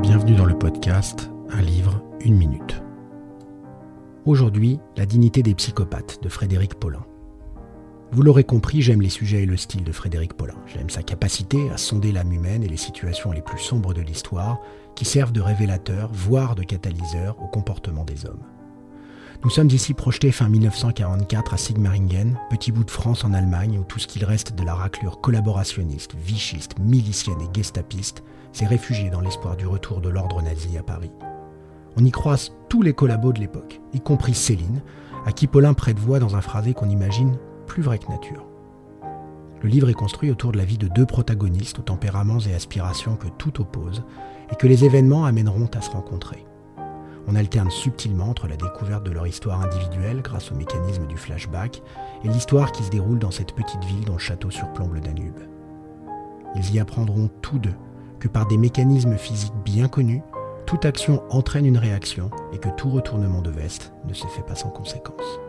bienvenue dans le podcast Un livre, une minute. Aujourd'hui, La dignité des psychopathes de Frédéric Paulin. Vous l'aurez compris, j'aime les sujets et le style de Frédéric Paulin. J'aime sa capacité à sonder l'âme humaine et les situations les plus sombres de l'histoire qui servent de révélateur, voire de catalyseur au comportement des hommes. Nous sommes ici projetés fin 1944 à Sigmaringen, petit bout de France en Allemagne, où tout ce qu'il reste de la raclure collaborationniste, vichiste, milicienne et gestapiste s'est réfugié dans l'espoir du retour de l'ordre nazi à Paris. On y croise tous les collabos de l'époque, y compris Céline, à qui Paulin prête voix dans un phrasé qu'on imagine plus vrai que nature. Le livre est construit autour de la vie de deux protagonistes aux tempéraments et aspirations que tout oppose, et que les événements amèneront à se rencontrer. On alterne subtilement entre la découverte de leur histoire individuelle grâce au mécanisme du flashback et l'histoire qui se déroule dans cette petite ville dont le château surplombe le Danube. Ils y apprendront tous deux que par des mécanismes physiques bien connus, toute action entraîne une réaction et que tout retournement de veste ne se fait pas sans conséquence.